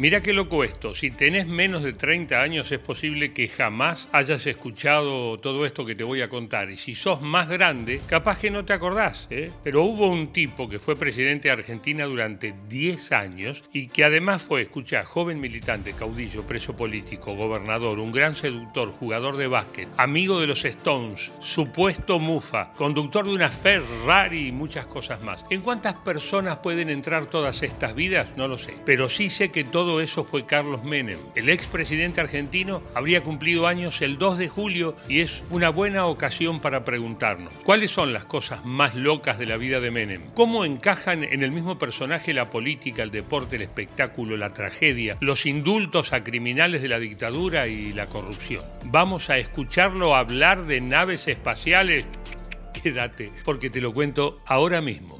Mira qué loco esto, si tenés menos de 30 años es posible que jamás hayas escuchado todo esto que te voy a contar. Y si sos más grande, capaz que no te acordás. ¿eh? Pero hubo un tipo que fue presidente de Argentina durante 10 años y que además fue, escucha, joven militante, caudillo, preso político, gobernador, un gran seductor, jugador de básquet, amigo de los Stones, supuesto mufa, conductor de una Ferrari y muchas cosas más. ¿En cuántas personas pueden entrar todas estas vidas? No lo sé. Pero sí sé que todo todo eso fue Carlos Menem. El expresidente argentino habría cumplido años el 2 de julio y es una buena ocasión para preguntarnos, ¿cuáles son las cosas más locas de la vida de Menem? ¿Cómo encajan en el mismo personaje la política, el deporte, el espectáculo, la tragedia, los indultos a criminales de la dictadura y la corrupción? Vamos a escucharlo hablar de naves espaciales. Quédate, porque te lo cuento ahora mismo.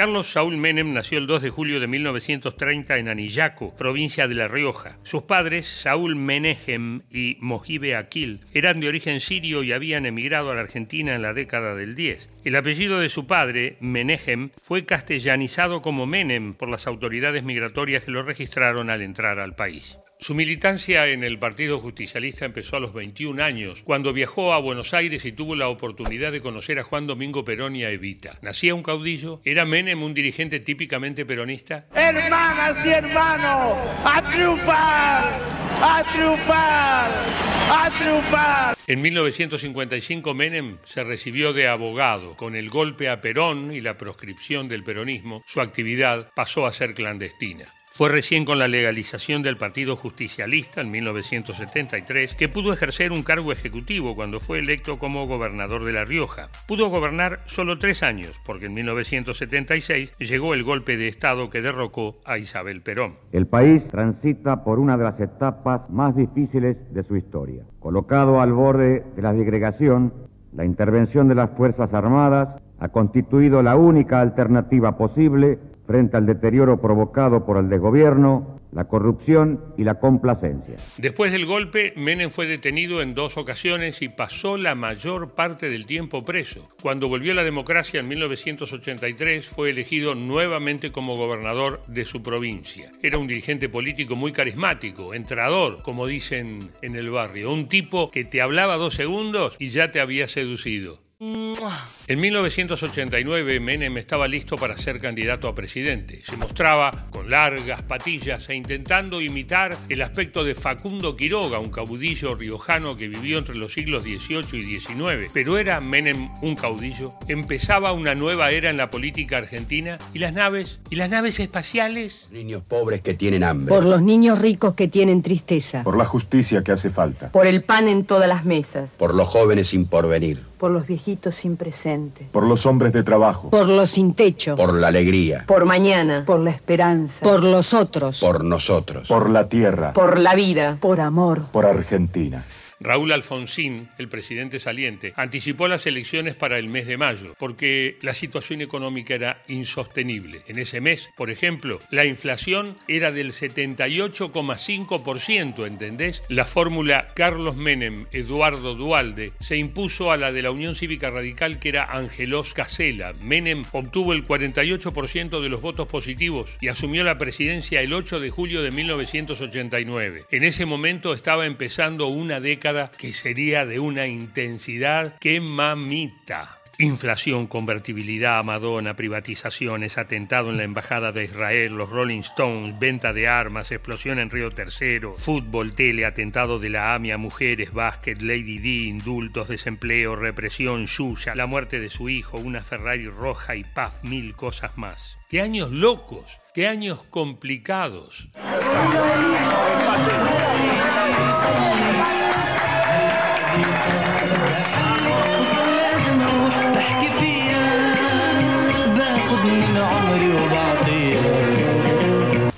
Carlos Saúl Menem nació el 2 de julio de 1930 en Anillaco, provincia de La Rioja. Sus padres, Saúl Menehem y Mojibe Aquil, eran de origen sirio y habían emigrado a la Argentina en la década del 10. El apellido de su padre, Menehem, fue castellanizado como Menem por las autoridades migratorias que lo registraron al entrar al país. Su militancia en el Partido Justicialista empezó a los 21 años, cuando viajó a Buenos Aires y tuvo la oportunidad de conocer a Juan Domingo Perón y a Evita. ¿Nacía un caudillo? ¿Era Menem un dirigente típicamente peronista? Hermanas y hermanos, a triunfar, a triunfar, a triunfar. En 1955 Menem se recibió de abogado. Con el golpe a Perón y la proscripción del peronismo, su actividad pasó a ser clandestina. Fue recién con la legalización del Partido Justicialista en 1973 que pudo ejercer un cargo ejecutivo cuando fue electo como gobernador de La Rioja. Pudo gobernar solo tres años porque en 1976 llegó el golpe de Estado que derrocó a Isabel Perón. El país transita por una de las etapas más difíciles de su historia. Colocado al borde de la disgregación, la intervención de las Fuerzas Armadas ha constituido la única alternativa posible frente al deterioro provocado por el desgobierno, la corrupción y la complacencia. Después del golpe, Menem fue detenido en dos ocasiones y pasó la mayor parte del tiempo preso. Cuando volvió a la democracia en 1983, fue elegido nuevamente como gobernador de su provincia. Era un dirigente político muy carismático, entrador, como dicen en el barrio, un tipo que te hablaba dos segundos y ya te había seducido. En 1989 Menem estaba listo para ser candidato a presidente. Se mostraba con largas patillas e intentando imitar el aspecto de Facundo Quiroga, un caudillo riojano que vivió entre los siglos XVIII y XIX. Pero era Menem un caudillo. Empezaba una nueva era en la política argentina y las naves y las naves espaciales. Niños pobres que tienen hambre. Por los niños ricos que tienen tristeza. Por la justicia que hace falta. Por el pan en todas las mesas. Por los jóvenes sin porvenir. Por los viejitos sin presente. Por los hombres de trabajo. Por los sin techo. Por la alegría. Por mañana. Por la esperanza. Por los otros. Por nosotros. Por la tierra. Por la vida. Por amor. Por Argentina. Raúl Alfonsín, el presidente saliente, anticipó las elecciones para el mes de mayo, porque la situación económica era insostenible. En ese mes, por ejemplo, la inflación era del 78,5%, ¿entendés? La fórmula Carlos Menem, Eduardo Dualde, se impuso a la de la Unión Cívica Radical, que era Angelos Casela. Menem obtuvo el 48% de los votos positivos y asumió la presidencia el 8 de julio de 1989. En ese momento estaba empezando una década que sería de una intensidad que mamita. Inflación, convertibilidad, Madonna, privatizaciones, atentado en la Embajada de Israel, los Rolling Stones, venta de armas, explosión en Río Tercero, fútbol, tele, atentado de la AMIA, mujeres, básquet, Lady D, indultos, desempleo, represión, Yuya, la muerte de su hijo, una Ferrari roja y paz, mil cosas más. ¡Qué años locos! ¡Qué años complicados!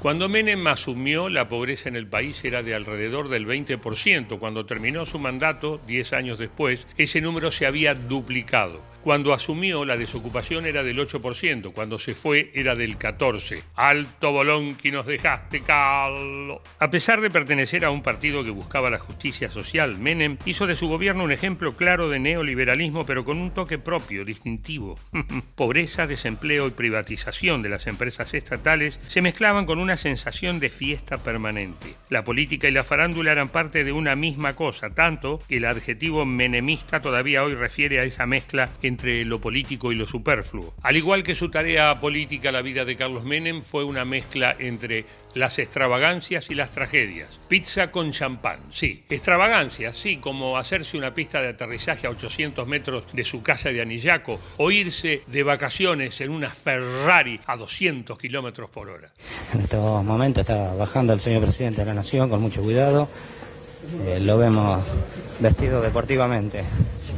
Cuando Menem asumió, la pobreza en el país era de alrededor del 20%. Cuando terminó su mandato, 10 años después, ese número se había duplicado. Cuando asumió, la desocupación era del 8%, cuando se fue era del 14%. Alto bolón que nos dejaste, Carlos. A pesar de pertenecer a un partido que buscaba la justicia social, Menem hizo de su gobierno un ejemplo claro de neoliberalismo, pero con un toque propio, distintivo. Pobreza, desempleo y privatización de las empresas estatales se mezclaban con una sensación de fiesta permanente. La política y la farándula eran parte de una misma cosa, tanto que el adjetivo menemista todavía hoy refiere a esa mezcla entre lo político y lo superfluo. Al igual que su tarea política, la vida de Carlos Menem fue una mezcla entre las extravagancias y las tragedias. Pizza con champán, sí. Extravagancias, sí, como hacerse una pista de aterrizaje a 800 metros de su casa de Anillaco o irse de vacaciones en una Ferrari a 200 kilómetros por hora. En estos momentos está bajando el señor presidente de la Nación con mucho cuidado. Eh, lo vemos vestido deportivamente.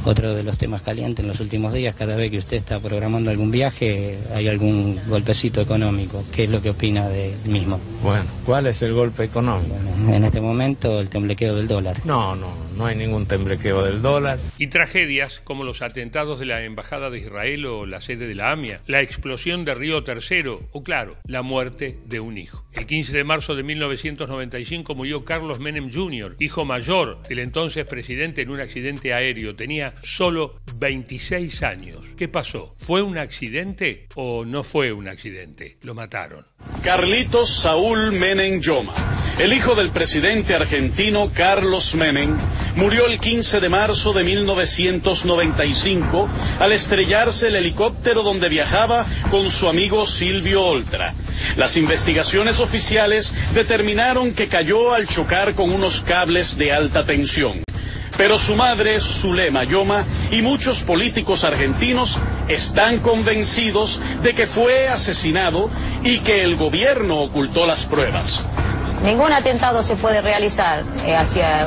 Otro de los temas calientes en los últimos días, cada vez que usted está programando algún viaje, hay algún golpecito económico. ¿Qué es lo que opina del mismo? Bueno, ¿cuál es el golpe económico? Bueno, en este momento el temblequeo del dólar. No, no, no hay ningún temblequeo del dólar. Y tragedias como los atentados de la Embajada de Israel o la sede de la AMIA, la explosión de Río Tercero o, claro, la muerte de un hijo. El 15 de marzo de 1995 murió Carlos Menem Jr., hijo mayor del entonces presidente en un accidente aéreo. Tenía solo 26 años. ¿Qué pasó? ¿Fue un accidente o no fue un accidente? Lo mataron. Carlitos Saúl Menem Yoma, el hijo del presidente argentino Carlos Menem, murió el 15 de marzo de 1995 al estrellarse el helicóptero donde viajaba con su amigo Silvio Oltra. Las investigaciones oficiales determinaron que cayó al chocar con unos cables de alta tensión. Pero su madre, Zulema Yoma, y muchos políticos argentinos están convencidos de que fue asesinado y que el gobierno ocultó las pruebas. Ningún atentado se puede realizar eh, hacia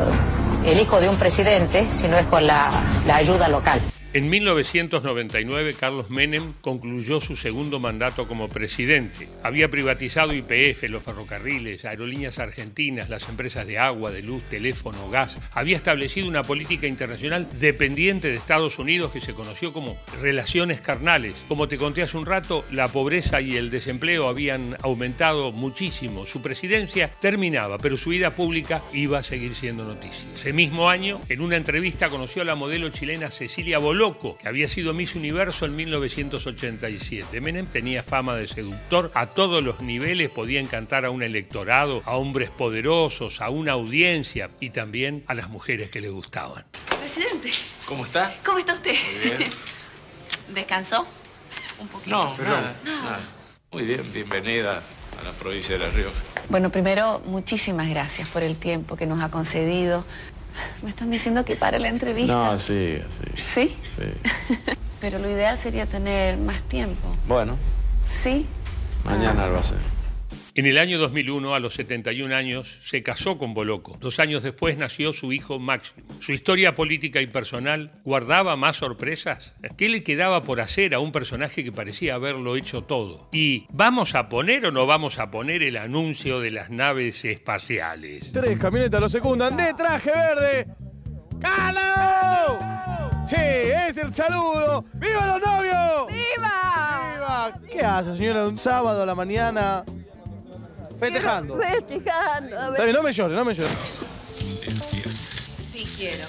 el hijo de un presidente si no es con la, la ayuda local. En 1999, Carlos Menem concluyó su segundo mandato como presidente. Había privatizado IPF, los ferrocarriles, aerolíneas argentinas, las empresas de agua, de luz, teléfono, gas. Había establecido una política internacional dependiente de Estados Unidos que se conoció como relaciones carnales. Como te conté hace un rato, la pobreza y el desempleo habían aumentado muchísimo. Su presidencia terminaba, pero su vida pública iba a seguir siendo noticia. Ese mismo año, en una entrevista, conoció a la modelo chilena Cecilia Boló que había sido Miss Universo en 1987. Menem tenía fama de seductor a todos los niveles, podía encantar a un electorado, a hombres poderosos, a una audiencia y también a las mujeres que le gustaban. Presidente, ¿Cómo está? ¿cómo está usted? Muy bien. ¿Descansó? Un poquito. No, nada, nada. Muy bien, bienvenida a la provincia de La Rioja. Bueno, primero, muchísimas gracias por el tiempo que nos ha concedido. Me están diciendo que pare la entrevista. No, sí, sí. ¿Sí? Sí. Pero lo ideal sería tener más tiempo. Bueno, ¿Sí? mañana lo va a hacer. En el año 2001, a los 71 años, se casó con Boloco. Dos años después nació su hijo Máximo. Su historia política y personal guardaba más sorpresas. ¿Qué le quedaba por hacer a un personaje que parecía haberlo hecho todo? ¿Y vamos a poner o no vamos a poner el anuncio de las naves espaciales? Tres camionetas lo secundan de traje verde. ¡Calo! Sí, es el saludo. ¡Viva los novios! ¡Viva! ¡Viva! ¿Qué hace, señora, un sábado a la mañana? Festejando. Festejando. A Está bien, no me llore, no me llore. Sí, quiero.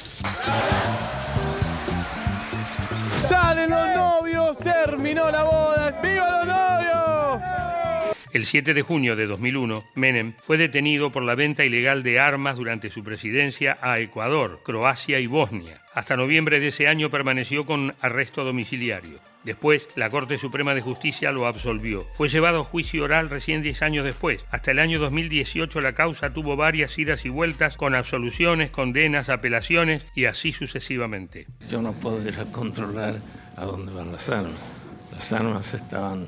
¡Salen los novios! ¡Terminó la boda! ¡Viva los novios! El 7 de junio de 2001, Menem fue detenido por la venta ilegal de armas durante su presidencia a Ecuador, Croacia y Bosnia. Hasta noviembre de ese año permaneció con arresto domiciliario. Después, la Corte Suprema de Justicia lo absolvió. Fue llevado a juicio oral recién 10 años después. Hasta el año 2018 la causa tuvo varias idas y vueltas con absoluciones, condenas, apelaciones y así sucesivamente. Yo no puedo ir a controlar a dónde van las armas. Las armas estaban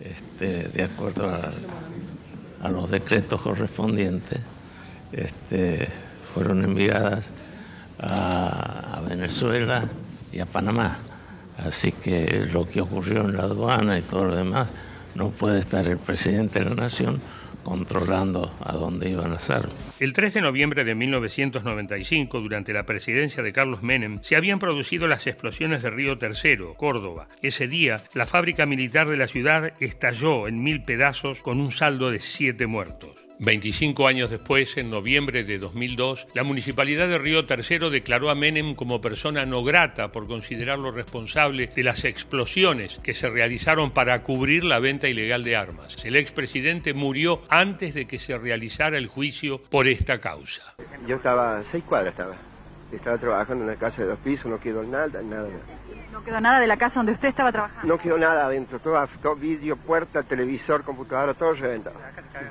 este, de acuerdo a, los decretos correspondientes. Este, fueron enviadas a Venezuela y a Panamá. Así que lo que ocurrió en la aduana y todo lo demás, no puede estar el presidente de la nación controlando a dónde iban las armas. El 3 de noviembre de 1995, durante la presidencia de Carlos Menem, se habían producido las explosiones de Río Tercero, Córdoba. Ese día, la fábrica militar de la ciudad estalló en mil pedazos con un saldo de siete muertos. 25 años después, en noviembre de 2002, la municipalidad de Río Tercero declaró a Menem como persona no grata por considerarlo responsable de las explosiones que se realizaron para cubrir la venta ilegal de armas. El expresidente murió antes de que se realizara el juicio por esta causa. Yo estaba, seis cuadras estaba. Estaba trabajando en una casa de dos pisos, no quedó nada, nada. No quedó nada de la casa donde usted estaba trabajando. No quedó nada adentro, todo, todo vidrio, puerta, televisor, computadora, todo reventado.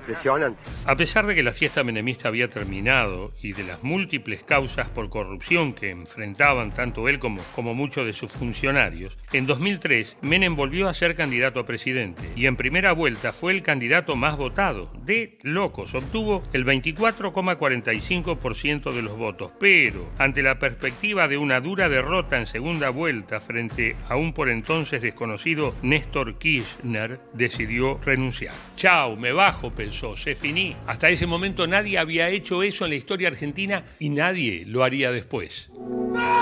Impresionante. A pesar de que la fiesta menemista había terminado y de las múltiples causas por corrupción que enfrentaban tanto él como, como muchos de sus funcionarios, en 2003 Menem volvió a ser candidato a presidente y en primera vuelta fue el candidato más votado, de locos, obtuvo el 24,45% de los votos, pero ante la perspectiva de una dura derrota en segunda vuelta frente a un por entonces desconocido Néstor Kirchner, decidió renunciar. Chao, me bajo, pensó, se finí. Hasta ese momento nadie había hecho eso en la historia argentina y nadie lo haría después. ¡Vamos,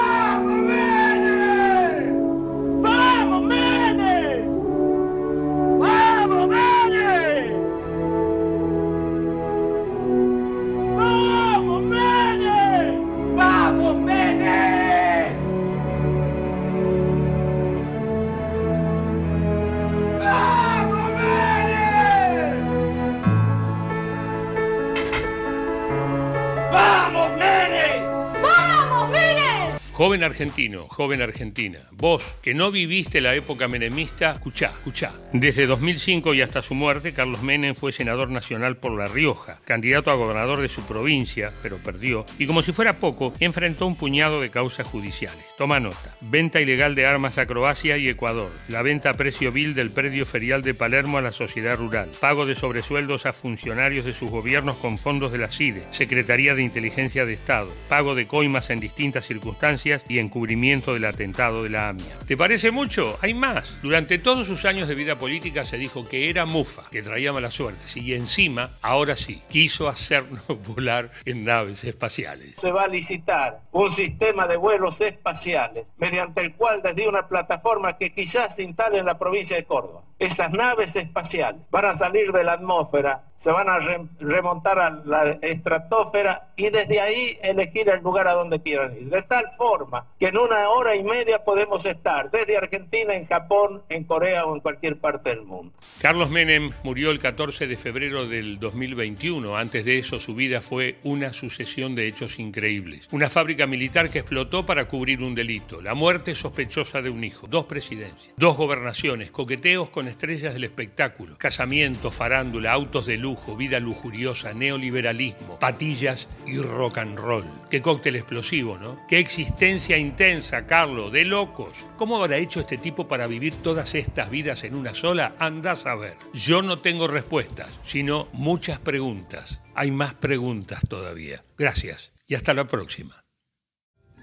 Joven argentino, joven argentina, vos que no viviste la época menemista, escuchá, escuchá. Desde 2005 y hasta su muerte, Carlos Menem fue senador nacional por La Rioja, candidato a gobernador de su provincia, pero perdió, y como si fuera poco, enfrentó un puñado de causas judiciales. Toma nota. Venta ilegal de armas a Croacia y Ecuador, la venta a precio vil del predio ferial de Palermo a la sociedad rural, pago de sobresueldos a funcionarios de sus gobiernos con fondos de la CIDE, Secretaría de Inteligencia de Estado, pago de coimas en distintas circunstancias y encubrimiento del atentado de la AMIA. ¿Te parece mucho? Hay más. Durante todos sus años de vida política se dijo que era mufa, que traía mala suerte, y encima, ahora sí, quiso hacernos volar en naves espaciales. Se va a licitar un sistema de vuelos espaciales mediante el cual desde una plataforma que quizás se instale en la provincia de Córdoba, esas naves espaciales van a salir de la atmósfera, se van a re- remontar a la estratosfera y desde ahí elegir el lugar a donde quieran ir. De tal forma que en una hora y media podemos estar desde Argentina, en Japón, en Corea o en cualquier parte del mundo. Carlos Menem murió el 14 de febrero del 2021. Antes de eso, su vida fue una sucesión de hechos increíbles. Una fábrica militar que explotó para cubrir un delito, la muerte sospechosa de un hijo, dos presidencias, dos gobernaciones, coqueteos estrellas del espectáculo, casamientos, farándula, autos de lujo, vida lujuriosa, neoliberalismo, patillas y rock and roll. Qué cóctel explosivo, ¿no? Qué existencia intensa, Carlos, de locos. ¿Cómo habrá hecho este tipo para vivir todas estas vidas en una sola? Andás a ver. Yo no tengo respuestas, sino muchas preguntas. Hay más preguntas todavía. Gracias y hasta la próxima.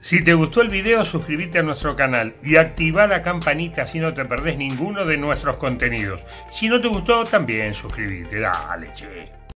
Si te gustó el video, suscríbete a nuestro canal y activa la campanita así no te perdés ninguno de nuestros contenidos. Si no te gustó, también suscríbete. Dale, che.